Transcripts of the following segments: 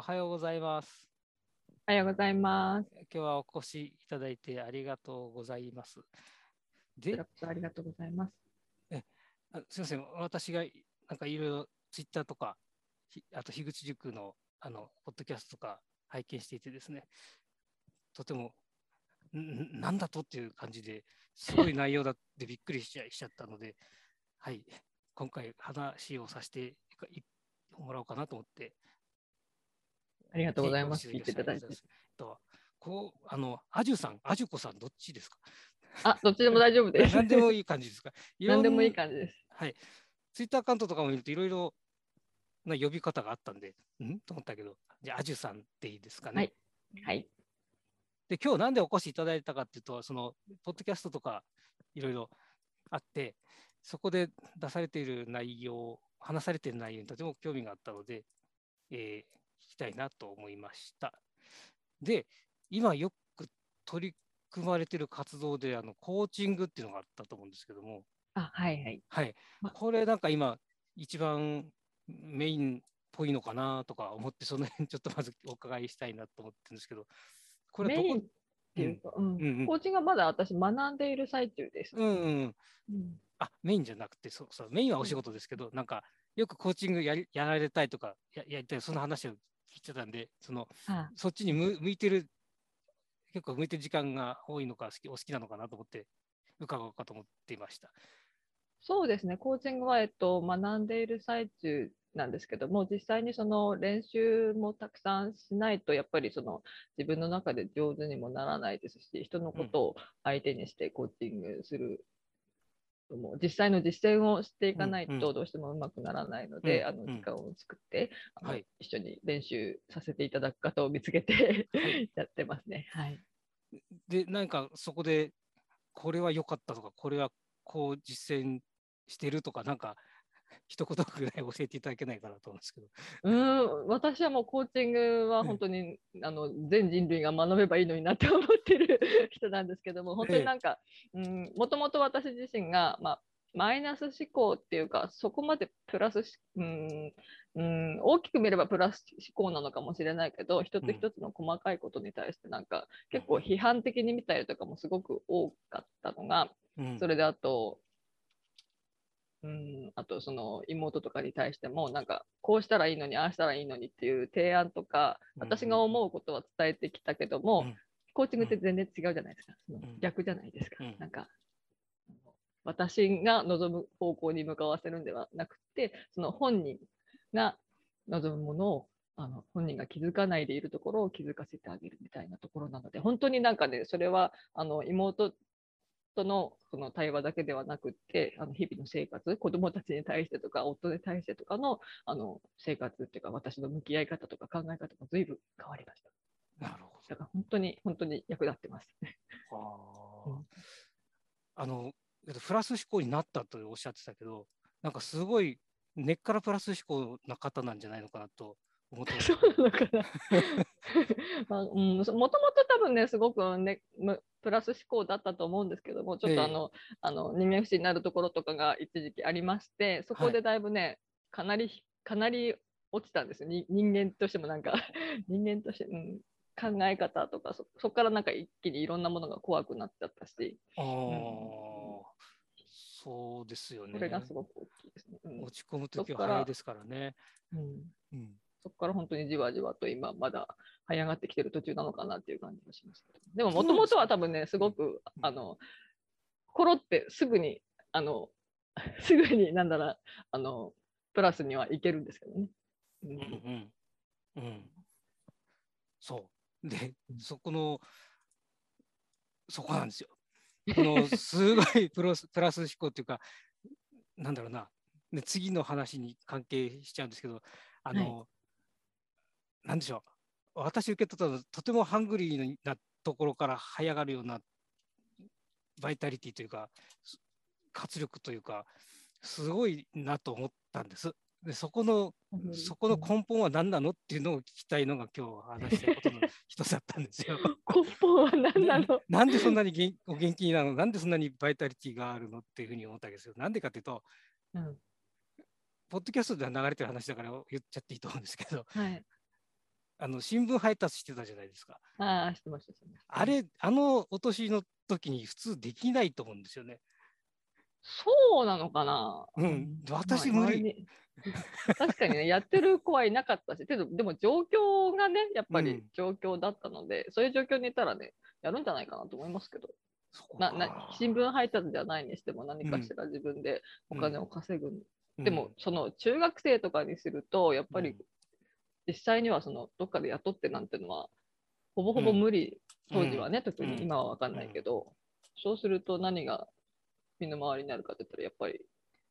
おはようございます。おはようございます。今日はお越しいただいてありがとうございます。でありがとうございます。あすみません、私がなんかいろいろツイッターとか、ひあと樋口塾のあのポッドキャストとか拝見していてですね、とても、んんなんだとっていう感じですごい内容だってびっくりしちゃしちゃったので、はい、今回話をさせていもらおうかなと思って、ありがとうございます。お聞いていただいて。とこう、あの、アジュさん、アジュコさん、どっちですか？あ、どっちでも大丈夫です。何でもいい感じですか？何でもいいじ。感じです。はい。ツイッターアカウントとかも見るといろいろな呼び方があったんで、ん？と思ったけど、じゃあ、アジュさんっていいですかね？はいはい。で、今日なんでお越しいただいたかっていうと、その、ポッドキャストとかいろいろあって、そこで出されている内容、話されている内容にとても興味があったので、えー聞きたいなと思いました。で、今よく取り組まれている活動で、あの、コーチングっていうのがあったと思うんですけども、あ、はいはい。はいま。これなんか今、一番メインっぽいのかなとか思って、その辺ちょっとまずお伺いしたいなと思ってるんですけど、これどこ？メインっていうか、うんうんうんコーチングはまだ私学んでいる最中です。うんうん。うんあ、メインじゃなくて、そうそう、メインはお仕事ですけど、なんか、よくコーチングやりやられたいとか、ややりたい、その話を聞いてたんで、その、あそっちに向向いてる、結構向いてる時間が多いのか、好きお好きなのかなと思って、伺おうかと思っていました。そうですね。コーチングは、えっと、学んでいる最中なんですけども、実際にその練習もたくさんしないと、やっぱりその自分の中で上手にもならないですし、人のことを相手にしてコーチングする。もう実際の実践をしていかないうんうんとどうしてもうまくならないので、うんあの時間を作って、あのはい一緒に練習させていただく方を見つけてはい やってますね。はい。で、なんかそこで、これは良かったとか、これはこう実践してるとか、なんか、一言ぐらい教えていただけないかなと思うんですけど。うーん、私はもうコーチングはええ。本当に、あの全人類が学べばいいのになって思ってる人なんですけども、本当ええになんか、うん、もともと私自身が、まあ、マイナス思考っていうか、そこまでプラスし、うんうん、大きく見ればプラス思考なのかもしれないけど、一つ一つの細かいことに対して、なんか、結構批判的に見たりとかもすごく多かったのが、うん。それであと、うん、あとその妹とかに対しても、なんかこうしたらいいのに、ああしたらいいのにっていう提案とか、うん私が思うことは伝えてきたけども、うんコーチングって全然違うじゃないですか。うん逆じゃないですか。うんなんか、私が望む方向に向かわせるんではなくて、その本人が望むものをあの本人が気づかないでいるところを気づかせてあげるみたいなところなので、本当になんかね、それはあの妹とのその対話だけではなくって、あの日々の生活、子供たちに対してとか、夫に対してとかのあの生活っていうか、私の向き合い方とか考え方が随分変わりました。なるほだから本当に、本当に役立ってます。ど。あーうんあの、えっとプラス思考になったとおっしゃってたけど、なんかすごい根っからプラス思考な方なんじゃないのかなとそうなのかな。まあうん、もともと多分ね、すごく、ね、むプラス思考だったと思うんですけども、ちょっとあの、あの人間不信になるところとかが一時期ありまして、そこでだいぶね、かなり、かなり落ちたんですよ。に人間としてもなんか、人間として、うん、考え方とかそ、そこからなんか一気にいろんなものが怖くなっちゃったし、あーそうですよね。これがすごく大きいですね。うん落ち込むときは早いですからね。うんうんそこから本当にじわじわと今まだ這い上がってきてる途中なのかなっていう感じがします。でももともとは多分ね、すごく、うんあの、コロってすぐに、あの、すぐになんだろう、あの、プラスにはいけるんですけどね。ううんんうんうん。そう。でう、んそこの、そこなんですよ。このすごい プロスプラス思考っていうか、なんだろうな、ね、次の話に関係しちゃうんですけど、あの、なんでしょう、私受け取ったのとてもハングリーなところから這い上がるようなバイタリティというか、す活力というか、すごいなと思ったんです。でそこのうんそこの根本は何なのっていうのを聞きたいのが今日話したいことの一つだったんですよ。根本は何なの？なんでそんなに元お元気なの？なんでそんなにバイタリティがあるのっていうふうに思ったわけですよ。なんでかっていうと、うんポッドキャストでは流れてる話だから言っちゃっていいと思うんですけど、はい。あの新聞配達してたじゃないですか。ああ、してましたあれ、あのお年の時に普通できないと思うんですよね。そうなのかな？うん。私まあ無理確かにね、やってる子はいなかったし、けどでも状況がね、やっぱりうん。状況だったので、そういう状況にいたらね、やるんじゃないかなと思いますけど、ななか新聞配達じゃないにしても何かしら自分でお金を稼ぐ。でも、その中学生とかにすると、やっぱり実際にはそのどっかで雇ってなんてのは、ほぼほぼ無理、当時はね、特に今は分かんないけど、そうすると何が身の回りになるかって言ったら、やっぱり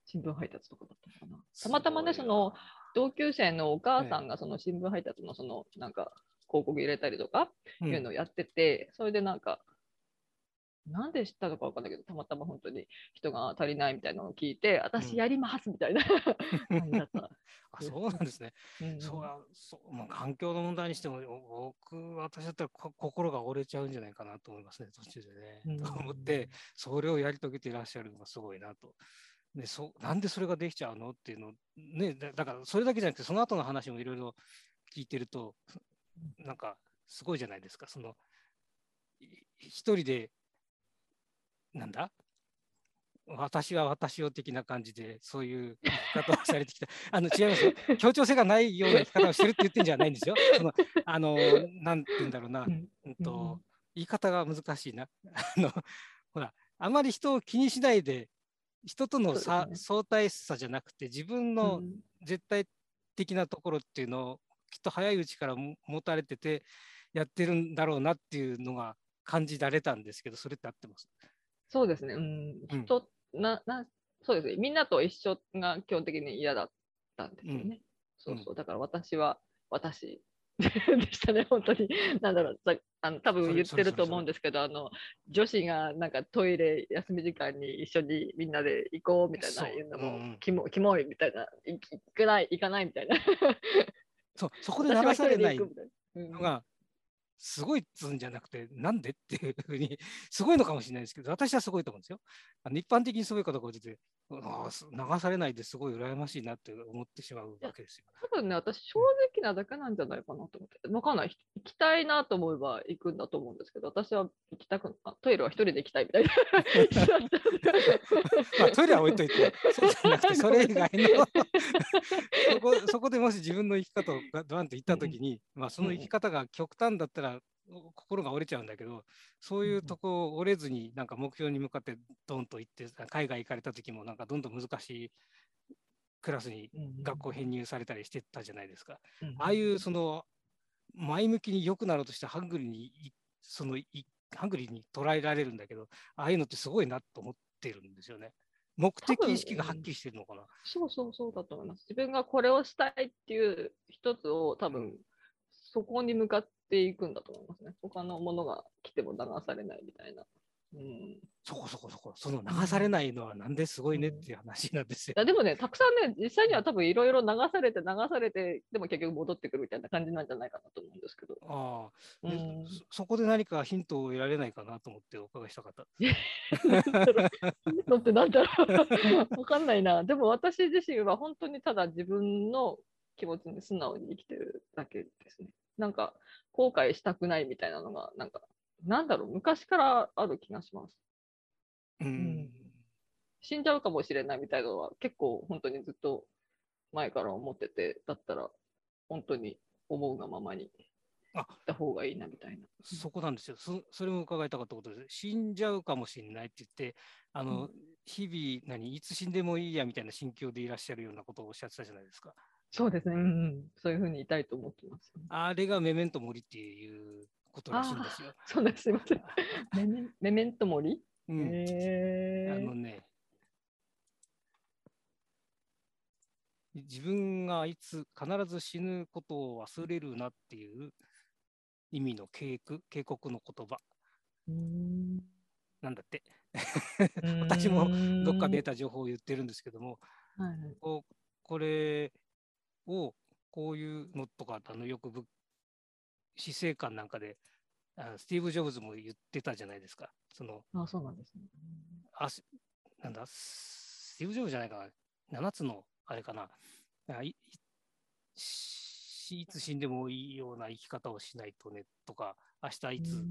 新聞配達とかだったのかな。たまたまね、その、同級生のお母さんがその新聞配達のそのなんか広告入れたりとかうん。いうのをやってて、それでなんか、なんで知ったのかわかんないけど、たまたま本当に人が足りないみたいなのを聞いて、うん私やりますみたいな 感じだった。あそうなんですね。うんそうやそうまあ、環境の問題にしても、僕、私だったらこ心が折れちゃうんじゃないかなと思いますね、途中でね。うんと思って、それをやり遂げていらっしゃるのがすごいなと。でそなんでそれができちゃうのっていうの、ね、だだからそれだけじゃなくて、その後の話もいろいろ聞いてると、なんかすごいじゃないですか、そのい一人で、なんだ？私は私を的な感じで、そういう生き方をされてきた。あの違いますよ。協調性がないような生き方をしてるって言ってんじゃないんですよ。そのあの、なんて言うんだろうな。うんうんと、言い方が難しいな。あの、ほら、あまり人を気にしないで、人との差、ね相対差じゃなくて、自分うのん絶対的なところっていうのを、きっと早いうちからも持たれてて、やってるんだろうなっていうのが感じられたんですけど、それって合ってます？そうですね、うん、うん。人、な、な、そうですね、みんなと一緒が基本的に嫌だったんですよね。そうそう、だから私は私。でしたね、本当に。なんだろう、さあの多分言ってると思うんですけど、あの女子がなんかトイレ休み時間に一緒にみんなで行こうみたいな言うのうんうん。も、キモキモいみたいな、い行かない、行かないみたいな。そう、そこで流されないのが、すごいっつうんじゃなくて、なんでっていうふうに、すごいのかもしれないですけど、私はすごいと思うんですよ。あの一般的にすごいかどうか置いて、流されないですごい羨ましいなって思ってしまうわけですよ。多分ね、私、正直なだけなんじゃないかなと思って。わかんない。行きたいなと思えば行くんだと思うんですけど、私は行きたくあトイレは一人で行きたいみたいな。まあ、トイレは置いといて、そうじゃなくて、それ以外の そこ、そこでもし自分の生き方をガドワンと言ったときに、まあ、その生き方が極端だったら、お心が折れちゃうんだけど、そういうとこ折れずに、なんか目標に向かってドンと行って、海外行かれた時も、なんかどんどん難しいクラスに学校編入されたりしてたじゃないですか。ああいうその前向きに良くなろうとしてハングリーにいそのいハングリーに捉えられるんだけど、ああいうのってすごいなと思ってるんですよね。目的意識がはっきりしてるのかな。そうそうそうだと思います。自分がこれをしたいっていう一つを多分、そこに向かっていくんだと思いますね。他のものが来ても流されないみたいな。うん、いそこそこそこ、その流されないのはなんですごいねっていう話なんですよ。やでもね、たくさんね、実際には多分いろいろ流されて流されて、でも結局戻ってくるみたいな感じなんじゃないかなと思うんですけど。ああ、でうんそそこで何かヒントを得られないかなと思ってお伺いしたかった。だってなんだろう。わかんないな。でも私自身は本当にただ自分の気持ちに素直に生きてるだけですね。なんか後悔したくないみたいなのが、なんか、なんだろう、昔からある気がします。うん。死んじゃうかもしれないみたいなのは結構本当にずっと前から思ってて、だったら本当に思うがままにあ行った方がいいなみたいな。そこなんですよ。そそれも伺いたかったことです。死んじゃうかもしれないって言って、あの、う日々、何、いつ死んでもいいやみたいな心境でいらっしゃるようなことをおっしゃってたじゃないですか。そうですね。うんうん、そういうふうにいたいと思ってます。あれがメメントモリっていうことらしいんですよ。そうです。すいません。メメンメメントモリうん、へーあのね、自分がいつ必ず死ぬことを忘れるなっていう意味の警告警告の言葉なんだって。私もどっかで得た。た情報を言ってるんですけども、はいはいこうこれをこういうのとかあのよくぶ死生観なんかであスティーブ・ジョブズも言ってたじゃないですか。そのあ、そうなんですね。あしなんだ、スティーブ・ジョブズじゃないかな、7つのあれかな、あいいつ死んでもいいような生き方をしないとねとか、明日いつ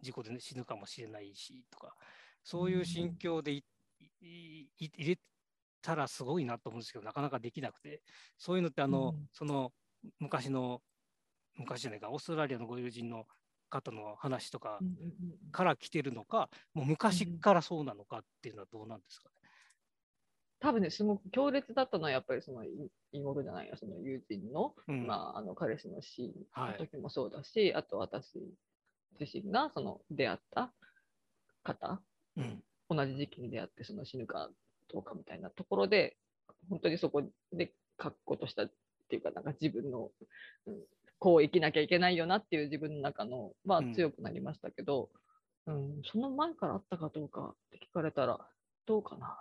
事故で、ね、死ぬかもしれないしとか、そういう心境でいい入れたらすごいなと思うんですけど、なかなかできなくて、そういうのってあの、その昔の、昔じゃないか、オーストラリアのご友人の方の話とかから来てるのか、もう昔からそうなのかっていうのはどうなんですかね？多分ね、すごく強烈だったのは、やっぱりその妹じゃないや、その友人の、うん、まあ、あの彼氏の死の時もそうだし、はい、あと私自身がその出会った方、うん、同じ時期に出会ってその死ぬかどうかみたいなところで、本当にそこで確固としたっていうか、なんか自分の、うん、こう生きなきゃいけないよなっていう自分の中のは強くなりましたけど、うん、うん、その前からあったかどうかって聞かれたら、どうかな。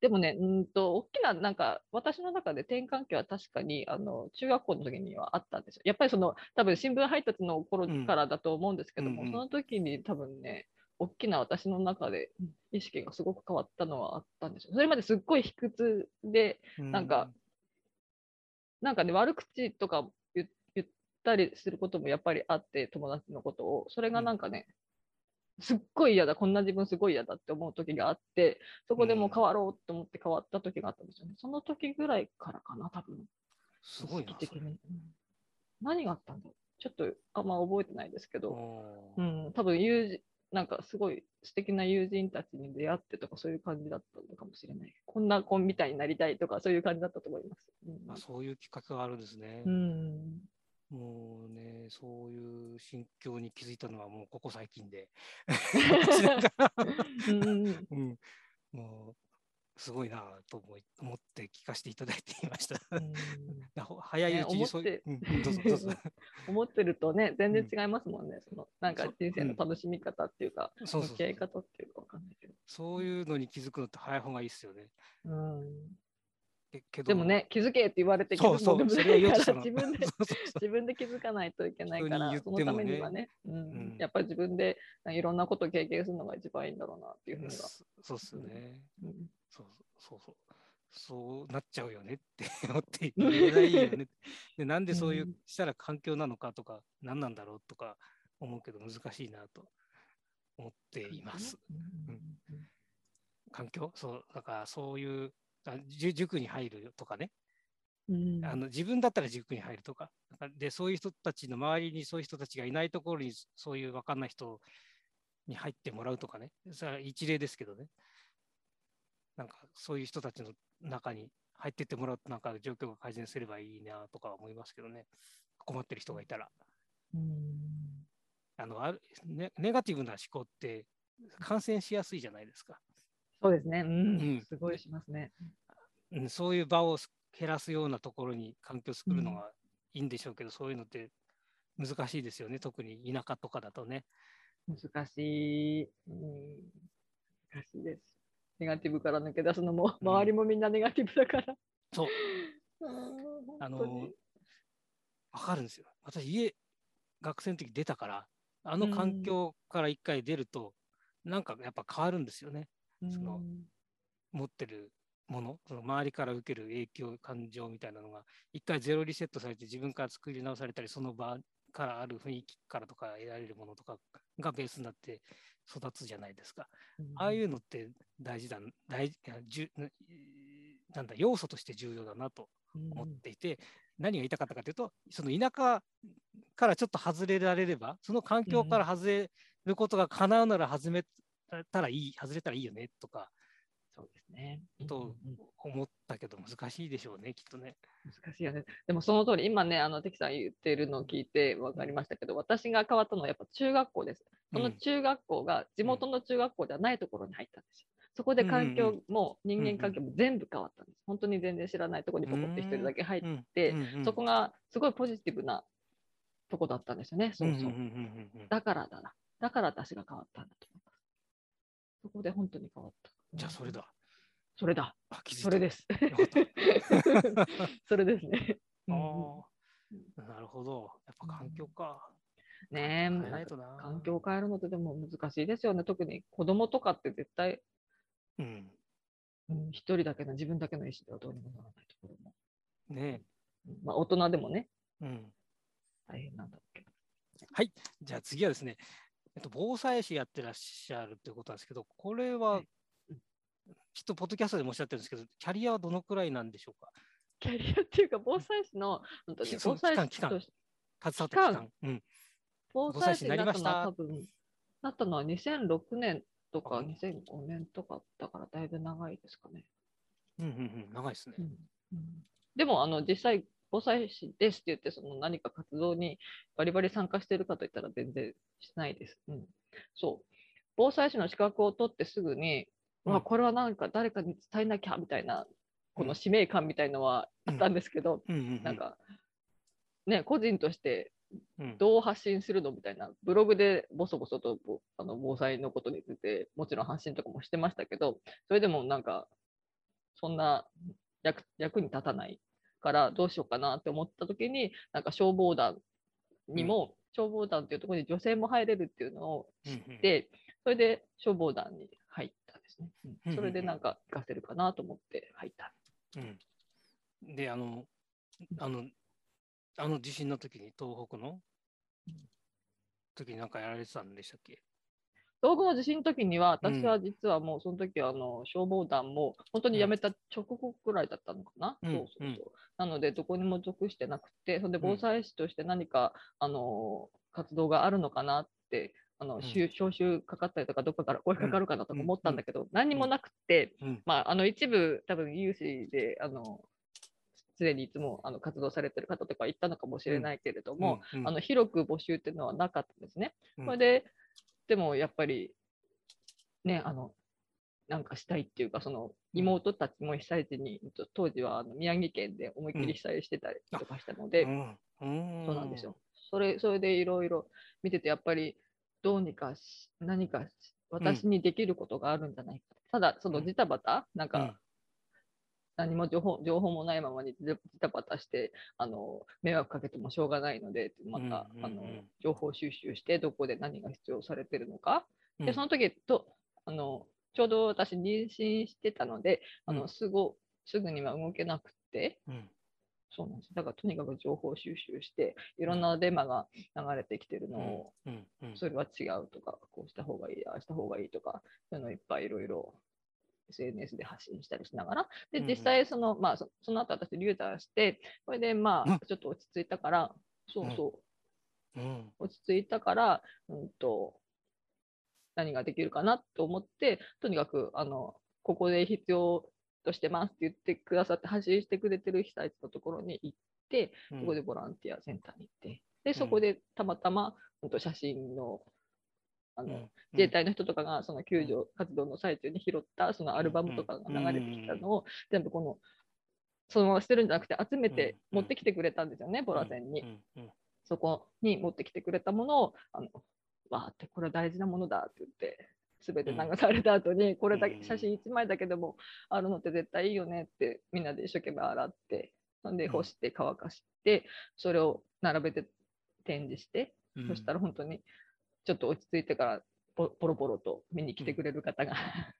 でもね、うんと、大きな、なんか、私の中で転換期は確かに、あの、中学校の時にはあったんですよ。やっぱりその、多分新聞配達の頃からだと思うんですけども、うん、その時に多分ね、大きな私の中で意識がすごく変わったのはあったんですよ。それまですっごい卑屈で、なんか、うん、なんかね、悪口とか言ったりすることもやっぱりあって、友達のことを。それがなんかね、すっごい嫌だ、こんな自分すごい嫌だって思う時があって、そこでもう変わろうと思って変わった時があったんですよね。その時ぐらいからかな、多分。すごいな。的に、何があったんだろうちょっとあんま覚えてないですけど、うん、多分友人、なんかすごい素敵な友人たちに出会ってとかそういう感じだったのかもしれない。こんな子みたいになりたいとかそういう感じだったと思います。うん、あそういうきっかけがあるんですね。うん、もうね、そういう心境に気づいたのはもうここ最近で。うん、もうすごいなと思い思って聞かせていただいていました。早いうちにそういう、ね、思ってるとね、全然違いますもんね。うん、そのなんか人生の楽しみ方っていうか、向き合い方っていうかわかんないけど。そういうのに気づくのって早い方がいいですよね。うんでもね、気づけって言われて気づくも自分で 自分で気づかないといけないから、ね、そのためにはね、うん、うん、やっぱり自分でいろんなことを経験するのが一番いいんだろうなっていうふうには。そうっすね、うん、そうそうそう。そうなっちゃうよねって思って言えないよね。でなんでそういうしたら環境なのかとか、何なんだろうとか思うけど難しいなと思っています。うん、環境？そう、だからそういう塾に入るとかね、うん、あの自分だったら塾に入るとか。でそういう人たちの周りにそういう人たちがいないところにそういう分かんない人に入ってもらうとかね。それは一例ですけどね。なんかそういう人たちの中に入ってってもらうとなんか状況が改善すればいいなとか思いますけどね。困ってる人がいたら。うん。あのあるネネガティブな思考って感染しやすいじゃないですか。そうですね。うん。すごいしますね。うん、そういう場を減らすようなところに環境を作るのがいいんでしょうけど、うん、そういうのって難しいですよね。特に田舎とかだとね。難しい。うん、難しいです。ネガティブから抜け出すのも、周りもみんなネガティブだから。そう。あの、わかるんですよ。私、家、学生の時出たから、あの環境から一回出ると、うん、なんかやっぱ変わるんですよね。その持ってるもの、その周りから受ける影響、感情みたいなのが、一回ゼロリセットされて自分から作り直されたり、その場からある雰囲気からとか得られるものとかがベースになって育つじゃないですか。うん、ああいうのって大事だ、大事なんだ、要素として重要だなと思っていて、うん、何が言いたかったかというと、その田舎からちょっと外れられれば、その環境から外れることが叶うなら外めたらいい、外れたらいいよねとか、そうですね。と思ったけど、難しいでしょうね、きっとね。難しいよね。でもその通り、今ね、あの、テキさん言ってるのを聞いて分かりましたけど、私が変わったのはやっぱ中学校です。その中学校が地元の中学校ではないところに入ったんですよ。そこで環境も人間関係も全部変わったんです。本当に全然知らないところにポコって一人だけ入って、そこがすごいポジティブなとこだったんですよね。そうそう。だからだな。だから私が変わったんだと思。そこで本当に変わった。じゃあそれだ。それだ。それです。それですね。ああ、なるほど。やっぱ環境か。ねえ、環境を変えるのってでも難しいですよね。特に子供とかって絶対、うん、うん、一人だけの自分だけの意思ではどうにもならないところも。ねまあ大人でもね、うん。大変なんだけど。じゃあ次はですね、えっと、防災士やってらっしゃるということなんですけど、これははいきっとポッドキャストでもおっしゃってるんですけど、キャリアはどのくらいなんでしょうか？キャリアっていうか、防災士の、本当防災期間期間携わった期間。うん。防災士になっなりましたたのは多分、なったのは2006年とかあ2005年とかだからだいぶ長いですかね。うんうんうん。長いですね。うんでも、あの、実際、防災士ですって言って、その何か活動にバリバリ参加してるかといったら全然しないです。うん。そう。防災士の資格を取ってすぐに、うんわ、これはなんか誰かに伝えなきゃみたいな、この使命感みたいのはあったんですけど。なんか、ね、個人としてうん、どう発信するのみたいな、ブログでボソボソとぼあの防災のことについて、もちろん発信とかもしてましたけど、それでもなんか、そんな役役に立たないからどうしようかなって思った時に、なんか消防団にも、消防団っていうところに女性も入れるっていうのを知って、それで消防団に入ったんですね。うんうんそれでなんか活かせるかなと思って入った。うん。で、あの、あの、あの地震の時に東北の時になんかやられてたんでしたっけ？東北の地震の時には、うん。私は実はもうその時はあの消防団も本当に辞めた直後くらいだったのかな？うん。そうそうそう。うんなので、どこにも属してなくて、それでうん防災士として何か、あの活動があるのかなって、あのん。招招集かかったりとか、どっかから声かかるかなとか思ったんだけど、何にもなくて、うん。まあ、あの一部、多分有志で、あのすでにいつもあの活動されてる方とか行ったのかもしれないけれども、あの広く募集っていうのはなかったんですね。うん。それで、でもやっぱり、ね、あの、なんかしたいっていうか、その妹たちも被災地に、当時はあの宮城県で思いっきり被災してたりとかしたので、うん。うん。そうなんですよ。それそれでいろいろ見てて、やっぱりどうにかし、何かし私にできることがあるんじゃないか。ただ、そのうん。ジタバタ、なんか、うん何も情報情報もないままにジタバタしてあの迷惑かけてもしょうがないのでまた、あの情報収集してどこで何が必要されてるのか、うん。でその時とあのちょうど私妊娠してたのであの、うん。すぐすぐには動けなくて。うん。そうなんです。だからとにかく情報収集していろんなデマが流れてきてるのを、それは違うとかこうした方がいいああした方がいいとかそういうのをいっぱいいろいろ SNS で発信したりしながら、でうんうん。実際その、まあ、そその後私、流産して、これでまうん。あ、ちょっと落ち着いたから、そうそう、うん。落ち着いたから、うんと、何ができるかなと思って、とにかく、あの、ここで必要としてますって言ってくださって、発信してくれてる被災地のところに行って、うん。そこでボランティアセンターに行って、で、そこでたまたま、うんと写真の、あの、うん自衛隊の人とかがその救助活動の最中に拾ったそのアルバムとかが流れてきたのを全部このそのまま捨てるんじゃなくて集めてうん持ってきてくれたんですよね、ボラ線に。そこに持ってきてくれたものをあのわーってこれ大事なものだって言って全て流された後にこれだけうん。写真1枚だけでもあるのって絶対いいよねってみんなで一生懸命洗ってほんでうん。干して乾かしてそれを並べて展示してうん。そしたら本当にちょっと落ち着いてからポポロポロと見に来てくれる方が、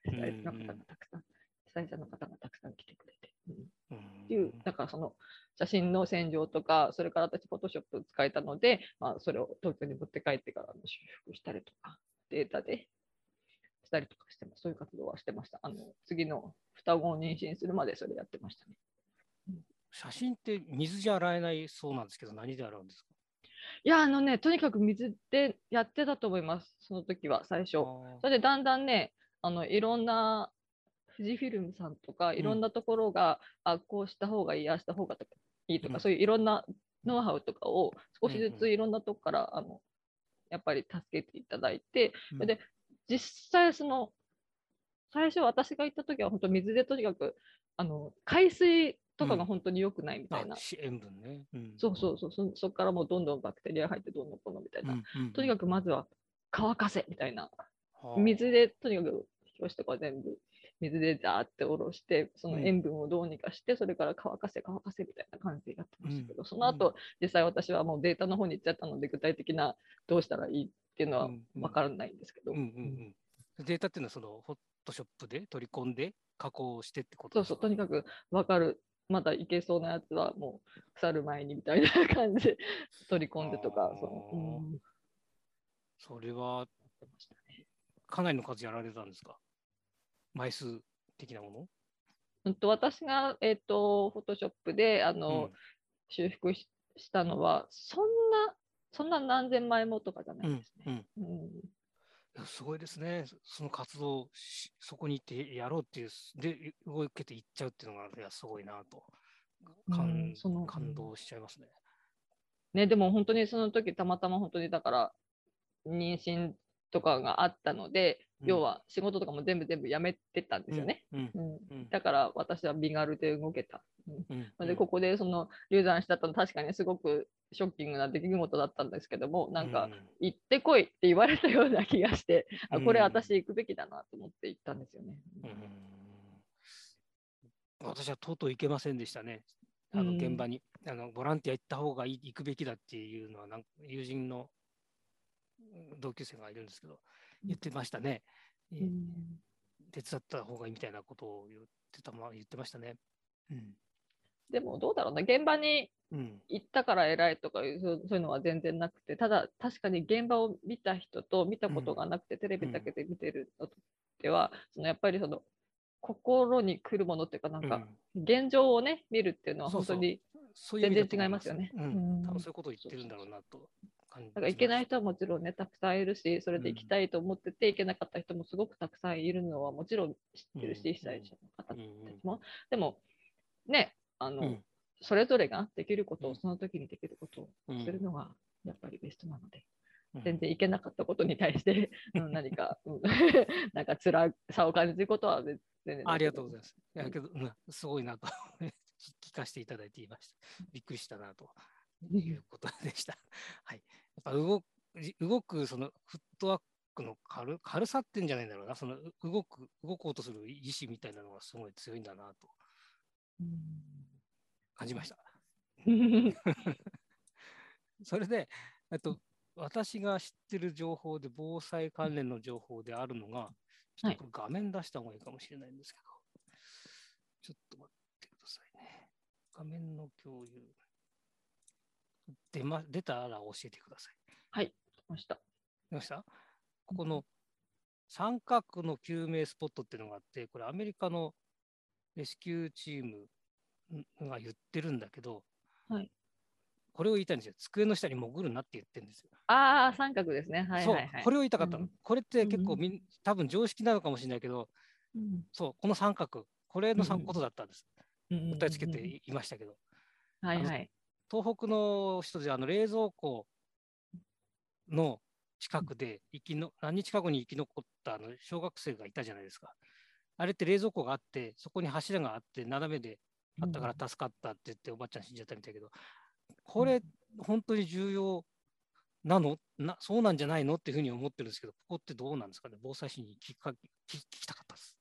被災者の方がたくさん、被災者の方がたくさん来てくれて。うんうんっていう、だからその写真の洗浄とか、それから私、フォトショップ使えたので、まあ、それを東京に持って帰ってからの修復したりとか、データでしたりとかしてます。そういう活動はしてました。あの次の双子を妊娠するまでそれやってましたね。写真って水じゃ洗えないそうなんですけど、何で洗うんですか？いや、あのね、とにかく水でやってたと思います、その時は、最初。あそれでだんだんね、あのいろんな富士フィルムさんとか、いろんなところが、あこうした方がいい、ああした方がいいとか、うん。そういういろんなノウハウとかを少しずうんうん。ついろんなとこから、あのやっぱり助けていただいて、ーそれで実際その最初私が行った時は本当水でとにかくあの海水とかが本当に良くないみたいな、塩分ね。うん。そうそうそう。そそこからもうどんどんバクテリア入ってどんどんこのみたいな、とにかかくまずは乾かせみたいな。く水でとにかく表紙とか全部水でザーって下ろしてそのうん。塩分をどうにかして、それから乾かせ乾かせみたいな感じでやってましたけど、うんその後、実際私はもうデータの方に行っちゃったので具体的などうしたらいいっていうのは分からないんですけど、データっていうのはそのフォトショップで取り込んで加工してってことそうそう。とにかく分かるまだいけそうなやつはもう腐る前にみたいな感じで取り込んでとかその、うん。それはかなりの数やられたんですか？枚数的なもの？うんと私が、えっとフォトショップであの、うん。修復ししたのはそんなそんな何千枚もとかじゃなうんいですね。うん。うんすごいですね。そその活動をしそこに行ってやろうっていう、で、動けていっちゃうっていうのが、いや、すごいなと。感うん感動しちゃいますね。ね、でも本当にその時たまたま本当にだから妊娠とかがあったので、うん要は仕事とかも全部全部やめてたんですよね。うん。だから私は身軽で動けた。うんで、ここでその流産したの確かにすごくショッキングな出来事だったんですけども、なんか、行ってこいって言われたような気がして、あこれ私行くべきだなと思って行ったんですよね。うん、うん私はとうとう行けませんでしたね。あのうん現場に、あのボランティア行った方がいい行くべきだっていうのはなんか友人のうん同級生がいるんですけど、言ってましたね。えーうん手伝った方がいいみたいなことを言ってたま言ってましたね。うん。でもどうだろうな、現場にうん。行ったから偉いとかいうそうそういうのは全然なくて、ただ確かに現場を見た人と見たことがなくて、テレビだけで見てるのとでは、そのやっぱりその心に来るものっていうか、なんかうん。現状をね、見るっていうのは本当に、全然違い思ますよね。そういうことを言ってるんだろうなと感じなんか行けない人はもちろんね、たくさんいるし、それで行きたいと思ってて、行けなかった人もすごくたくさんいるのはもちろん知ってるし、うん。被災者の方たうん。ちも。でも、ね、あの、うんそれぞれができることを、うんその時にできることをうんするのがやっぱりベストなので、うん全然行けなかったことに対して、うん何か、うん なんか辛さを感じることは全然ありがとうございまます。いやけど、うんすごいなと 聞かせていただいていました。びっくりしたなということでした。はい。やっぱ動く動くそのフットワークの軽軽さってんじゃないんだろうな。そのう動く動こうとする意志みたいなのがすごい強いんだなと感じました。す。それで、えっと、私が知ってる情報で、防災関連の情報であるのが、ちょっとこれ画面出した方がいいかもしれないんですけど、ちょっと待ってくださいね。画面の共有。出ま出たら教えてください。はい、来ました。出ました？ここの三角の救命スポットっていうのがあって、これアメリカのレスキューチームが言ってるんだけど、はいこれを言いたいんですよ。机の下に潜るなって言ってるんですよ。ああ、三角ですね。はいそうはいはい。これを言いたかったの。うんこれって結構みん、多分常識なのかもしれないけど、うんそう、この三角、これの三ことだったんです。うん訴えつけていましたけど、はいはい。東北の人であの冷蔵庫の近くで生きの、何日か後に生き残ったあの小学生がいたじゃないですか。あれって冷蔵庫があって、そこに柱があって、斜めであったから助かったって言って、おばあちゃん死んじゃったみたいだけど、これ、本当に重要なの？なそうなんじゃないのっていうふうに思ってるんですけど、ここってどうなんですかね？防災士に聞か聞聞きたかったです。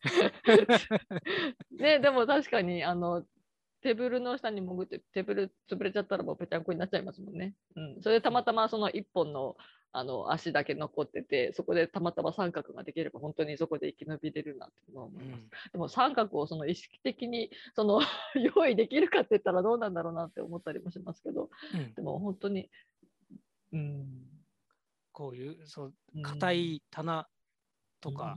ね、でも確かに、あの、テーブルの下に潜って、テーブル潰れちゃったらもうぺちゃんこになっちゃいますもんね。うん。それでたまたまその一本の、あの、足だけ残ってて、そこでたまたま三角ができれば本当にそこで生き延びれるなって思います。でも三角をその意識的に、その、用意できるかって言ったらどうなんだろうなって思ったりもしますけど、うん。うんでも本当に、うん。こういうそううん。硬い棚とか、、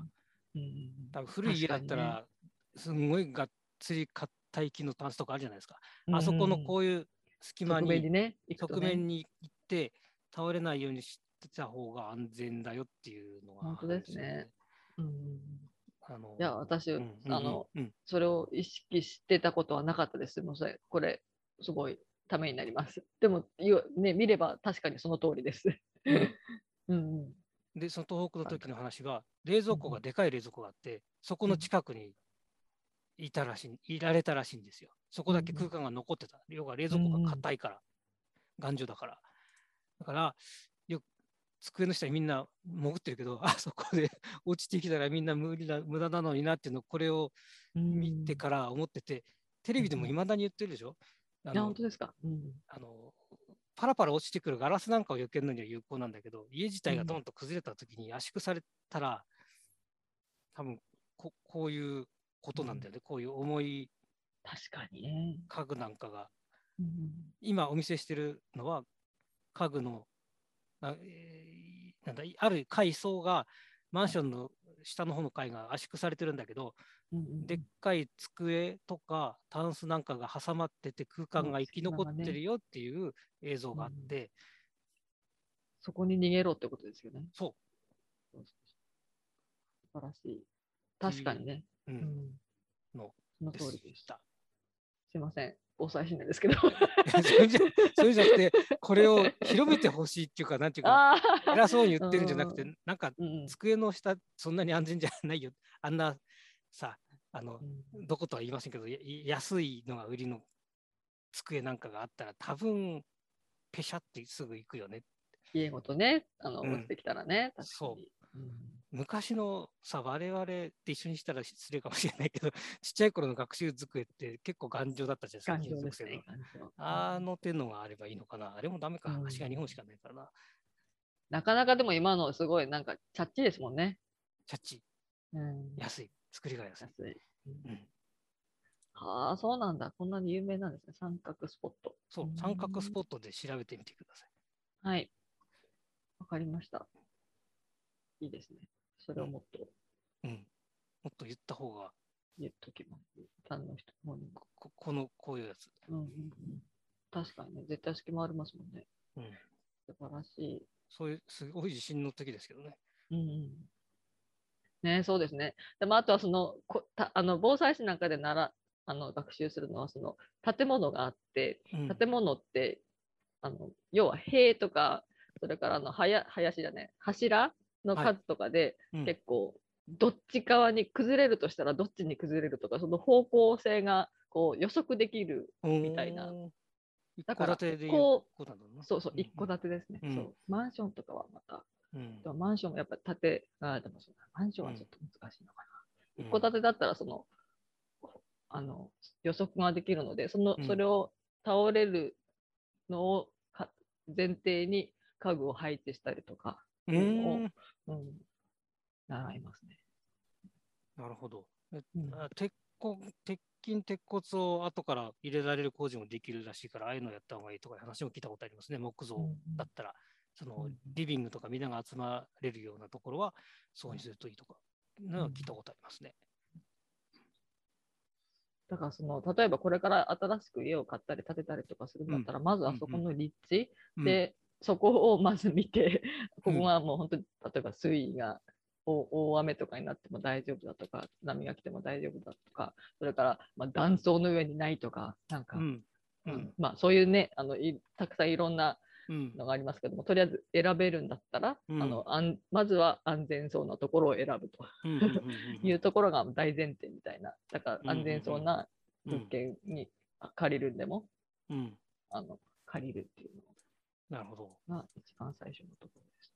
うんうん多分古い家だったら、すんごいがっつり硬い木のタンスとかあるじゃないですか。あそこのこういう隙間に側面にね。側面に行って倒れないようにしてた方が安全だよっていうのが本当ですねうん。あのいや、私、うんうんあの、うんそれを意識してたことはなかったです。もうそれ、これ、すごいためになります。でも、ね、見れば確かにその通りです。うんうん。で、その東北の時の話が、冷蔵庫がでかい冷蔵庫があって、そこの近くにいたらしい、いられたらしいんですよ。そこだけ空間が残ってた。要は冷蔵庫が硬いから、頑丈だから。だから、机の下にみんな潜ってるけど、あそこで 落ちてきたらみんな無理だ無駄なのになっていうのを、これを見てから思ってて、テレビでもいまだに言ってるでしょ？あいや、の本当ですか。うん。あのパラパラ落ちてくるガラスなんかを避けるのには有効なんだけど、家自体がドンと崩れた時に圧縮されたら、多分ここういうことなんだよね、こういう重い確かにね。家具なんかが、うん今お見せしてるのは家具の、なんだある階層がマンションの下の方の階が圧縮されてるんだけど、うんうんでっかい机とかタンスなんかが挟まってて空間が生き残ってるよっていう映像があって、そこに逃げろってことですよね。そそう素晴らしい。確かにね。う、ううんん、のそので通りでし。た。すいません。防災診断ですけど。それじゃそれじゃなくて、これを広めてほしいっていうか、なんていうか。偉そうに言ってるんじゃなくてう、なんか机の下、そんなに安全じゃないよ。あんなさ、あの、うんどことは言いませんけど、や安いのが売りの机なんかがあったら、多分ペシャってすぐ行くよね。家ごとね、あの、うん落ちてきたらね。確かそうに。うん昔のさ、我々って一緒にしたら失礼かもしれないけど、ちっちゃい頃の学習机って結構頑丈だったじゃない頑ですか、あうんの手のがあればいいのかな。あれもダメか。うん足が2本しかないからな。なかなかでも今のすごいなんかチャッチーですもんね。チャッチ、うん。安い。作りが安い。安い。うんうん、はあ、そうなんだ。こんなに有名なんですね。三角スポット。そうう、ん三角スポットで調べてみてください。はい。わかりました。いいですね。それをもっとうん。もっと言った方が、言っときます。ファンの人も。ここの、こういうやつ。うんうんうん。確かにね、絶対隙間ありますもんね。うん。素晴らしい。そういう、すごい自信の時ですけどね。うんうん。ねそうですね。でもあとはその、こたあの防災士なんかでならあの学習するのは、その建物があって、うん建物って、あの要は塀とか、それからあのはや林じゃね、柱のはい。数とかで、うん。結構、どっち側に崩れるとしたらどっちに崩れるとか、その方向性がこう予測できる。みたいな。だから建てでいう。そうそう、ん一戸建てですね。うん。そう。マンションとかはまた、うん。マンションもやっぱ建て、あでもそマンションはちょっと難しいのかな。うん一戸建てだったらその、あの予測ができるので、そのうん。それを倒れるのをか前提に家具を配置したりとか、をーん。うん、習いますね。なるほど。鉄骨鉄筋、鉄骨を後から入れられる工事もできるらしいから、ああいうのやった方がいいとか話も聞いたことありますね。木造うんだったら、そのうんリビングとかみんなが集まれるようなところは、そうにするといいとか、のは聞いたことありますね。だからその例えばこれから新しく家を買ったり建てたりとかするんだったら、まずはそこの立地うん、で、そこをまず見て、こうん。こがもう本当に、例えば水位が大大雨とかになっても大丈夫だとか、津波が来ても大丈夫だとか、それから、まあ、断層の上にないとか、なんか、うん。ううん。んまあ、そういうねあのい、たくさんいろんなうん。のがありますけども、とりあえず選べるんだったら、うん。あの安まずは安全そうなところを選ぶと いうところが大前提みたいな、だから安全そうなうん物件に借りるんでも、うん。あの借りるっていうなるほど。のが一番最初のところです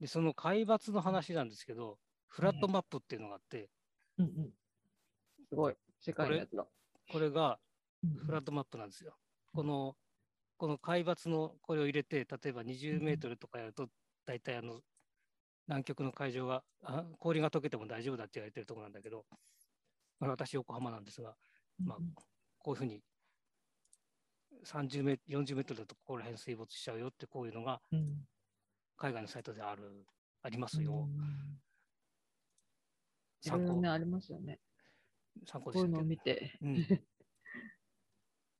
で、その海抜の話なんですけど、フラットマップっていうのがあって、ね。うんうん、すごい、世界のやつだ。これがフラットマップなんですよ。この、この海抜のこれを入れて、例えば20メートルとかやると、大体あの、南極の海上があ、氷が溶けても大丈夫だって言われてるところなんだけど、まあ私、横浜なんですが、まあこういうふうに30メ40メートルだとここら辺水没しちゃうよって、こういうのがうん海外のサイトである、ありますよ。参考ね、ありますよね。参考こういうのを見て。うん。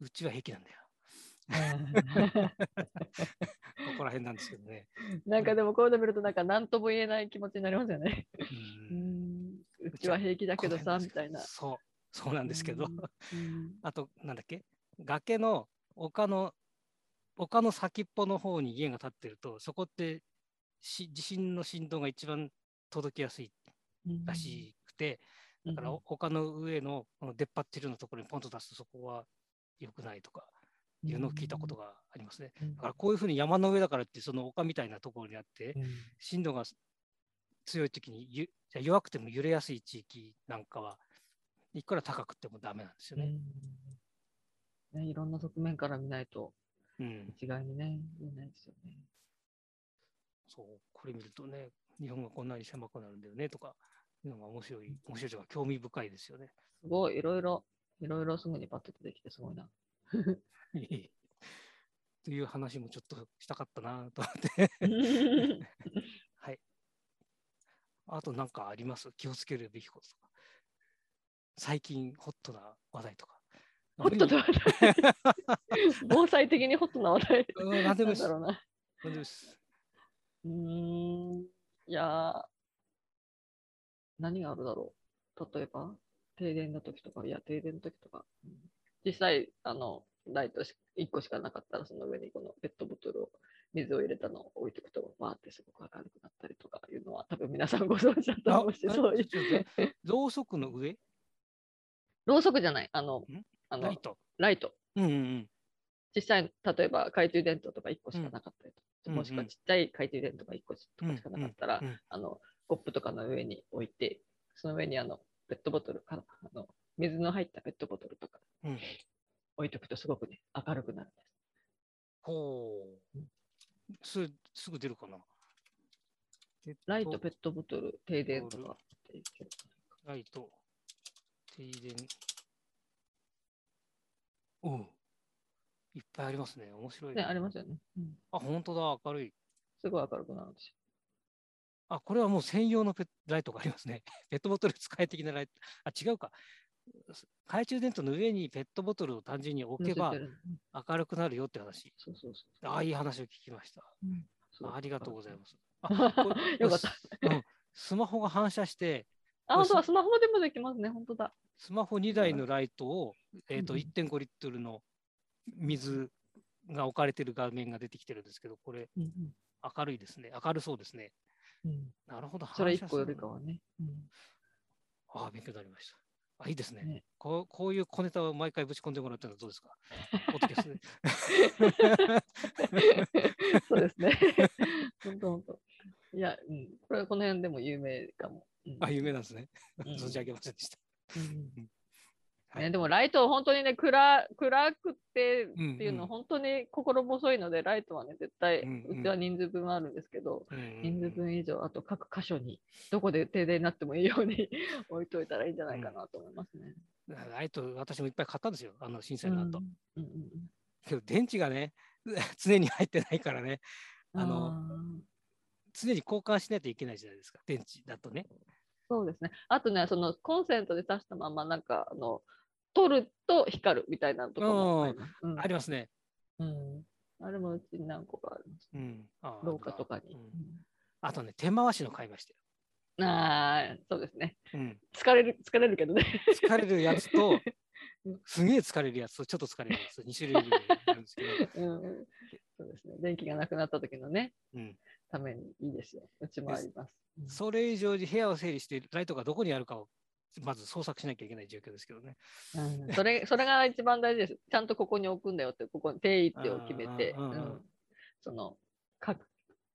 うちは平気なんだよ。ここら辺なんですけどね。なんかでもこういうの見ると、なんか何とも言えない気持ちになりますよね。ううんん、うちは平気だけどさ、みたいな。そう、そうなんですけど、うんあと、なんだっけ、崖の丘の、丘の先っぽの方に家が建ってると、そこってし地震の振動が一番届きやすいうんらしくて、だからうん。丘の上の出っ張ってるようなところにポンと出すとそこは良くないとかいうのを聞いたことがありますね。うん。だからこういうふうに山の上だからって、その丘みたいなところにあって、うん。震度が強い時に弱くても揺れやすい地域なんかはいくら高くてもダメなんですよね。ね、いろんな側面から見ないとうん、一概にね、言えないですよね。そうこれ見るとね、日本がこんなに狭くなるんだよねとかいうのが面白い、面白いというか興味深いですよね。すごい、いろいろいろいろすぐにパッと出てきてすごいな。という話もちょっとしたかったなと思って。はい。あと何かあります？気をつけるべきこととか。最近ホットな話題とか。ホットな話題。防災的にホットな話題。うん何でもいいです。なんだろうな。何でも。うーん。いやー、何があるだろう。例えば、停電の時とか、いや、停電の時とか。うん実際、あの、ライトし1個しかなかったら、その上にこのペットボトルを、水を入れたのを置いておくと、わーってすごく明るくなったりとかいうのは、多分皆さんご存知だとあ思うし、あそういう。ろうそくの上？ろうそくじゃない、あのん、あのライト。ライト。うんうんうん。実際、例えば懐中電灯とか1個しかなかったりとか、うんもしくはうんちっちゃい懐中電灯が1個とかしかなかったら、うんうんあのコップとかの上に置いて、その上にあのペットボトルからあの水の入ったペットボトルとかうん置いとくとすごくね、明るくなるんです。ほう。すすぐ出るかな？えっとライト、ペットボトル、停電とかライト、停電。おう。いっぱいありますね。面白い、ね、ありますよね、うん。あ、本当だ。明るい。すごい明るくなるんですよ。あ、これはもう専用のペッライトがありますね。ペットボトル使い的なライト。あ、違うか。懐中電灯の上にペットボトルを単純に置けば明るくなるよって話。そうそうそう。ああ、いい話を聞きました。うんあありがとうございます。あ よかった。うんスマホが反射して、あ、本当はスマホでもできますね、本当だ。スマホ2台のライトを、えー、とうん1.5リットルの水が置かれてる画面が出てきてるんですけど、これうん明るいですね。明るそうですね。うんうんなるほど。それ1個よりかはね。うんああ、勉強になりました。あ、いいですね。ねこうこういう小ネタを毎回ぶち込んでもらったのはどうですか？そうですね。本当本当。いや、うん、これはこの辺でも有名かも。うんあ、有名なんですね。うん存じ上げませんでした。うんはいね、でもライト本当にね暗暗くてってうんいうのうん本当に心細いので、ライトはね絶対、うんうんうちは人数分あるんですけど、うん人数分以上あと各箇所にどこで停電になってもいいように 置いといたらいいんじゃないかなと思いますね。ライト、私もいっぱい買ったんですよ。あの震災の後。うんうんうんけど、電池がね、常に入ってないからね、あのー常に交換しないといけないじゃないですか、電池だとね。そうですね。あとね、そのコンセントで挿したまま、なんか、あの、取ると光るみたいなところもあります。うんありますね。うんあれもうちに何個かあります。うん。あ廊下とかに。うんあとね、手回しの買いましたよ。うんああ、そうですね。うん、疲れる、疲れるけどね。疲れるやつとうん、すげえ疲れるやつと、ちょっと疲れるやつ、2種類あるんですけど、うん、そうですね。電気がなくなった時のね、うん、ためにいいですよ。うちもあります。うんそれ以上に部屋を整理して、ライトがどこにあるかをまず捜索しなきゃいけない状況ですけどね。うんそれ それが一番大事です。ちゃんとここに置くんだよって、ここに定位置を決めて、うんうんうんうんその各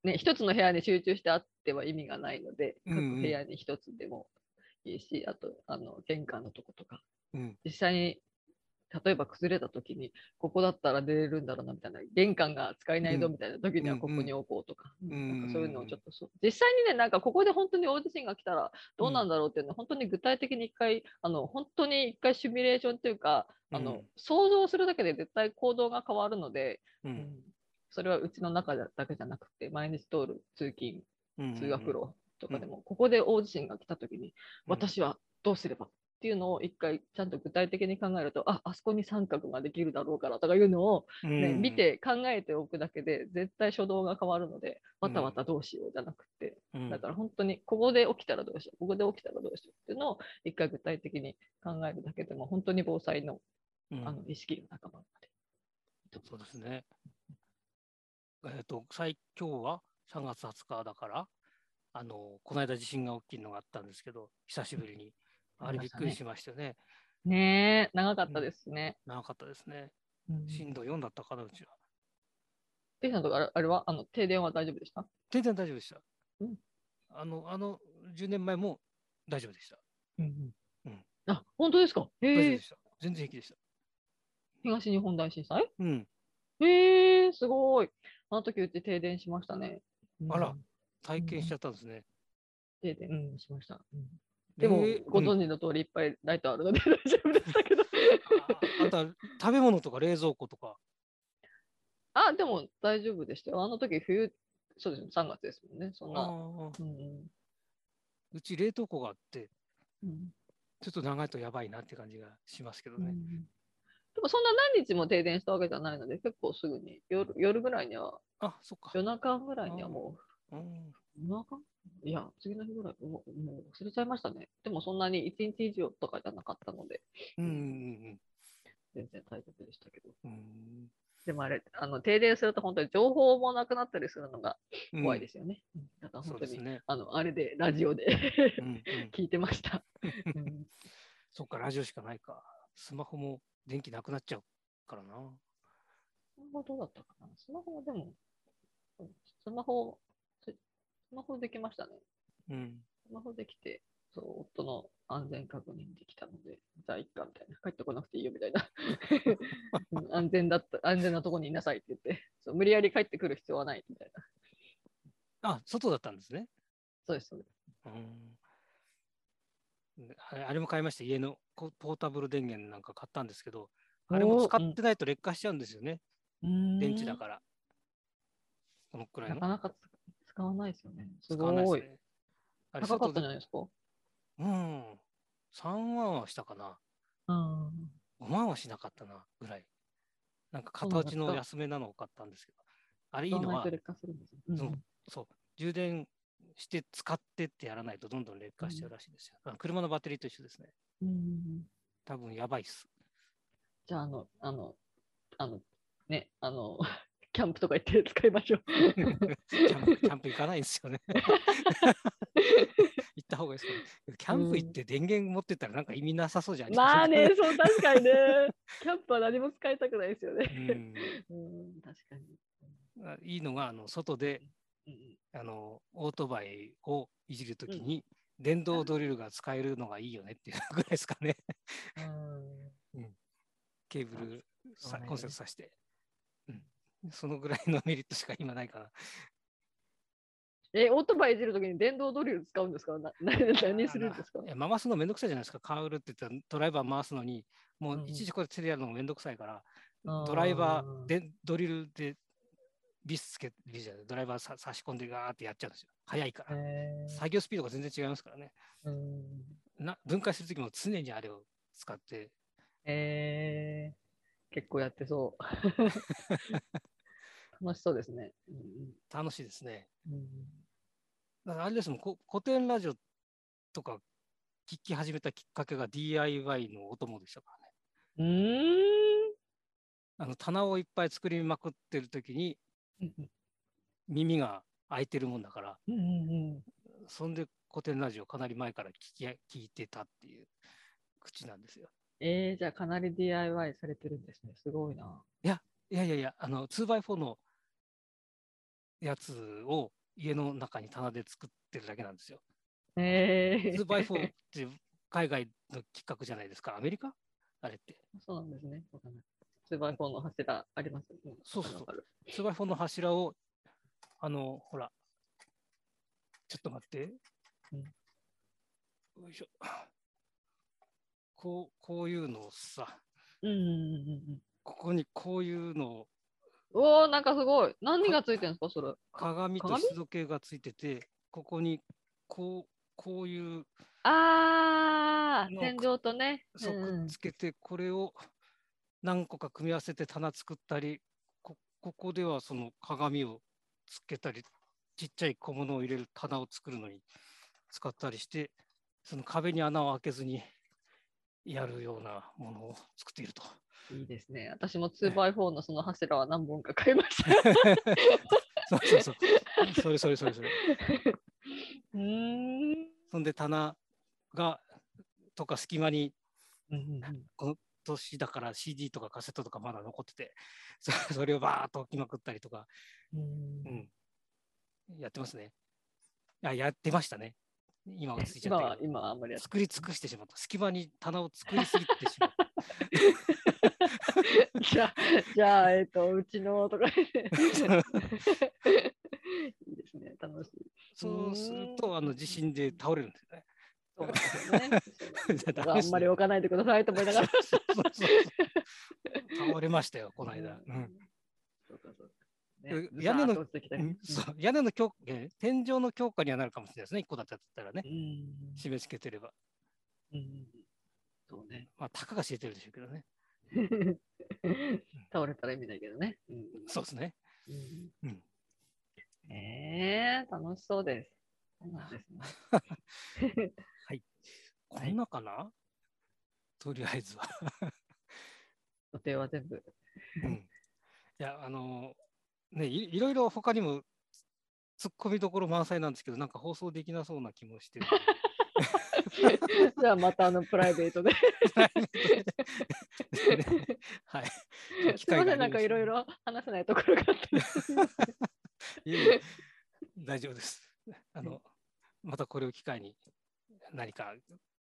ね、一つの部屋に集中してあっては意味がないので、うんうん各部屋に一つでもいいし、あとあの玄関のとことか、うん、実際に例えば崩れた時に、ここだったら出れるんだろうなみたいな、玄関が使えないぞうんみたいな時にはここに置こうとか、なんかそういうのをちょっとそう。実際にね、なんかここで本当に大地震が来たらどうなんだろうっていうのは、本当に具体的に一回、あの本当に一回シミュレーションっていうか、あのうん想像するだけで絶対行動が変わるので、う、うんんそれはうちの中だけじゃなくて、毎日通る通勤、うん通学路とかでも、ここで大地震が来た時に、私はどうすればっていうのを一回ちゃんと具体的に考えると、あ、あそこに三角ができるだろうからとかいうのを、うんね見、て考えておくだけで絶対初動が変わるので、わたわたどうしようじゃなくて、うんだから本当にここで起きたらどうしよう、ここで起きたらどうしようっていうのを一回具体的に考えるだけでも、本当に防災のうんあの意識が高まるので。そうですね。えっ、と、最今日は3月20日だから、あの、この間地震が大きいのがあったんですけど、久しぶりに。あれびっくりしましたよね。ねえ、長かったですね。長かったですね。うん震度4だったかな、うちは。テイさんとかあれあれはあの停電は大丈夫でした？全然大丈夫でした。うんあの、あの、10年前も大丈夫でした。うんあ、本当ですか？へえ大丈夫で、した。全然平気でした。東日本大震災？うん。へえ、すごい。あの時うち停電しましたね。うんあら体験しちゃったんですね。停電、うん、しました。うんでも、冷ごうん存知の通りいっぱいライトあるので 大丈夫でしたけど。ああとは食べ物とか冷蔵庫とか。あ、でも大丈夫でしたよ。あの時冬、そうですね、3月ですもんね。そんあな。ーうち冷凍庫があって、うんちょっと長いとやばいなって感じがしますけどね。うんでもそんな何日も停電したわけじゃないので、結構すぐに夜夜ぐらいには、あ、そっか。夜中ぐらいにはもうんう、夜中？いや、次の日ぐらい、もうもう忘れちゃいましたね。でもそんなに1日以上とかじゃなかったので、うんうん全然大丈夫でしたけど。うんうんでもあれ、あの停電すると本当に情報もなくなったりするのがうん。怖いですよね。うんだからそ本当に、ね。あの、あれで、ラジオでうんうん、聞いてました。うんそっか、ラジオしかないか。スマホも電気なくなっちゃうからな。スマホどうだったかな？スマホはでも、うんスマホ、ススマホできましたね。うん。スマホできて、そう、夫の安全確認できたので、じゃあ、いっか、みたいな。帰ってこなくていいよ、みたいな。う ん安全だった、安全なとこにいなさいって言って、そう無理やり帰ってくる必要はない、みたいな。あ、外だったんですね。そうです、そうです。うん。であれも買いました。家のこポータブル電源なんか買ったんですけど、あれも使ってないと劣化しちゃうんですよね。電池だから。このくらいのなか。なか使使わないですよね。す使わないごい。ですね。あれ高かったんじゃないですかうん。3万はしたかな。うん。5万はしなかったな、ぐらい。なんか片落ちの安めなのを買ったんですけど。あれいいのは使わないと、劣化するんですよ。うんそうそう、充電して使ってってやらないとどんどん劣化しちゃうらしいですよ。あ車のバッテリーと一緒ですね。うんうん多分やばいっす。じゃあ、あの、あの、あの、ね、あの、キャンプとか行って使いましょう。キャンプキャンプ行かないんですよね。行った方がいいですかね。キャンプ行って電源持ってったらなんか意味なさそうじゃないですか。まあね、そう、確かにね。キャンプは何も使いたくないですようね。んうん、確かに。あいいのがあの外でうんあのオートバイをいじるときに、電動ドリルが使えるのがいいよねっていうぐらいですかね。うんケーブルさ、コンセントさして、うん。そのぐらいのメリットしか今ないかな。え、オートバイいじるときに電動ドリル使うんですか？なな何するんですか？いや回すのめんどくさいじゃないですか。カウルって言ったらドライバー回すのに、もうんうんういちいちこれ手でやるのもめんどくさいから、ドライバーでドリルでビスつけビスじゃないドライバーさ差し込んでガーってやっちゃうんですよ。早いから。作業スピードが全然違いますからね。うんな分解するときも常にあれを使って、えー、結構やってそう。楽しそうですね。うん楽しいですね。うんだからあれですもん、こ古典ラジオとか聞き始めたきっかけが DIY のお供でしたからね。うーんあの棚をいっぱい作りまくってる時にうん耳が開いてるもんだから、うんうんそんで古典ラジオかなり前から聞き聞いてたっていう口なんですよ。えー、じゃあかなり DIY されてるんですね。すごいな。いやいやいや、あの 2x4 のやつを家の中に棚で作ってるだけなんですよ。えー、2x4 って海外の企画じゃないですか。アメリカ？あれって。そうなんですね。フォンの柱ありますよね。そうそうそうわかる 2x4 の柱を、あの、ほら、ちょっと待って。よいしょ。こう、こういうのをさ、うんうんうんうん。ここにこういうのをおー、なんかすごい。何がついてるんですか、それ。鏡と鏡湿度計がついてて、ここにこう、こういうのあー、天井とね。そうくっつけて、これを何個か組み合わせて棚作ったり、こここではその鏡をつけたり、ちっちゃい小物を入れる棚を作るのに使ったりして、その壁に穴を開けずにやるようなものを作っていると。いいですね。私も 2x4 のその柱は何本か買いました。そうそうそう。それそれそれそれ。うーん。そんで棚がとか隙間にうんうんうんこの年だから CD とかカセットとかまだ残ってて、そそれをバーっと置きまくったりとか、うんうん、やってますね。あ、やってましたね。今落ち着いちゃった。今はあんまり作り尽くしてしまった。隙間に棚を作りすぎてしまった。じゃあ、じゃあ、えっ、と、うちのとか いいですね、楽しい。そうすると、あの地震で倒れるんですよね。そうね。あんまり置かないでくださいと思いながら。倒れましたよ、この間。うんそうかそうかうね屋根の屋根の天井の強化にはなるかもしれないですね、1個だったらねう、ん締め付けてれば。うんそうね。まあ、たかが知れてるでしょうけどね。倒れたら意味ないけどね。うんそうですね。うんうんえー、楽しそうです。ですね。こんなかな、とりあえずは。予定は全部。うん、いや、あのねい、いろいろ他にも突っ込みどころ満載なんですけど、なんか放送できなそうな気もしてる。じゃあまたあのプライベートで。はい。すみません、なんかいろいろ話せないところがあって。いえ大丈夫です。あの、またこれを機会に何か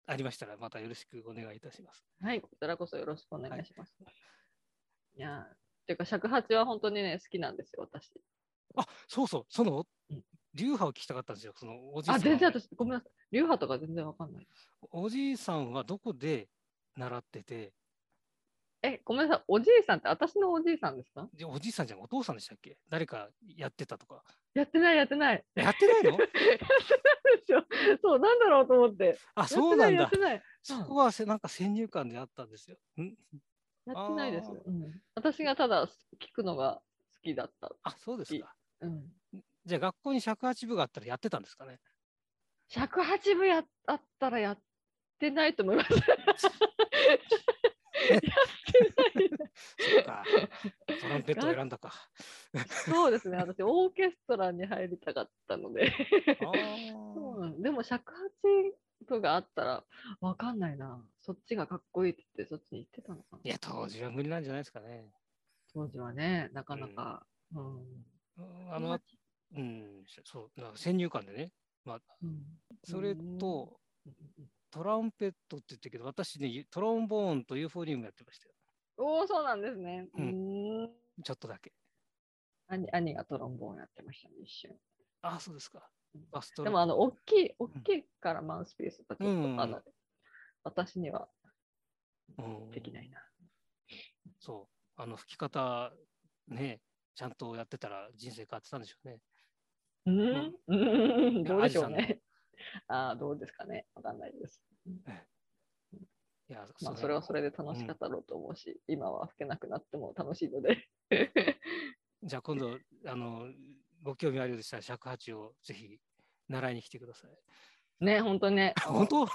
ありましたら、またよろしくお願いいたします。はい、こちらこそよろしくお願いします。い、やー、ていうか尺八は本当にね、好きなんですよ、私。あ、そうそう、そのうん、流派を聞きたかったんですよ。そのおじいさんあ、は。全然私、ごめんなさい。流派とか全然わかんない。おじいさんはどこで習ってて、え、ごめんなさい。おじいさんって私のおじいさんですか？でおじいさんじゃん、お父さんでしたっけ？誰かやってたとか。やってない、やってない。やってないの？やってないですよ。そう、なんだろうと思って。あ、そうなんだやっ。てない、やってそこはせなんか先入観であったんですよ。ん？やってないです。うん、私がただ聞くのが好きだった。あ、そうですか。うん、じゃあ学校に尺八部があったらやってたんですかね？尺八部やあったらやってないと思います。やってない。そうか。トランペットを選んだか。そうですね。私、オーケストラに入りたかったので。あそうでも尺八部があったらわかんないな。そっちがかっこいいって言ってそっちに行ってたのかな。いや、当時は無理なんじゃないですかね。当時はね、なかなか。うん。うんあの、うん、そう、なんか先入観でね。うんそれと、トランペットって言ってるけど、私ね、トロンボーンとユーフォニウムやってましたよ。おお、そうなんですね。ううんん。ちょっとだけ。兄兄がトロンボーンやってましたね、一瞬。あ、そうですかうん。バストでも、あの、大きい、大きいからマウスピースがちょっと、うんあの、私にはうんできないな。そう。あの、吹き方、ね、ちゃんとやってたら人生変わってたんでしょうね。うん、うん、どうでしょうね。あ あ、どうですかね。わかんないです。いや、まあ、うそれはそれで楽しかったろうと思うし、今は吹けなくなっても楽しいので。じゃあ今度、あの、ご興味あるようでしたら尺八をぜひ習いに来てください。ね、本当にね。本当？い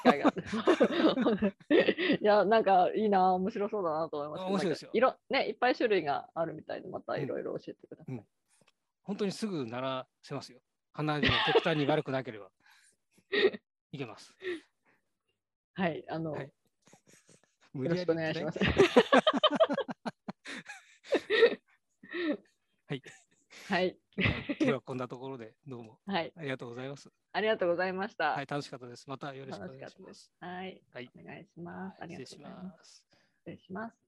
や、なんかいいな、面白そうだなと思いました。面白いですよなんか色、ね、いっぱい種類があるみたいで、またいろいろ教えてください。本当にすぐ習せますよ。花火の極端に悪くなければ。いけます。はい、あの、はいよ無ろしくお願いします。はい。はい。今日はこんなところでどうもはい。ありがとうございます。ありがとうございました。はい、楽しかったです。またよろしくお願いしますす。。はい。はいお願いします。失礼し。ます。失礼します。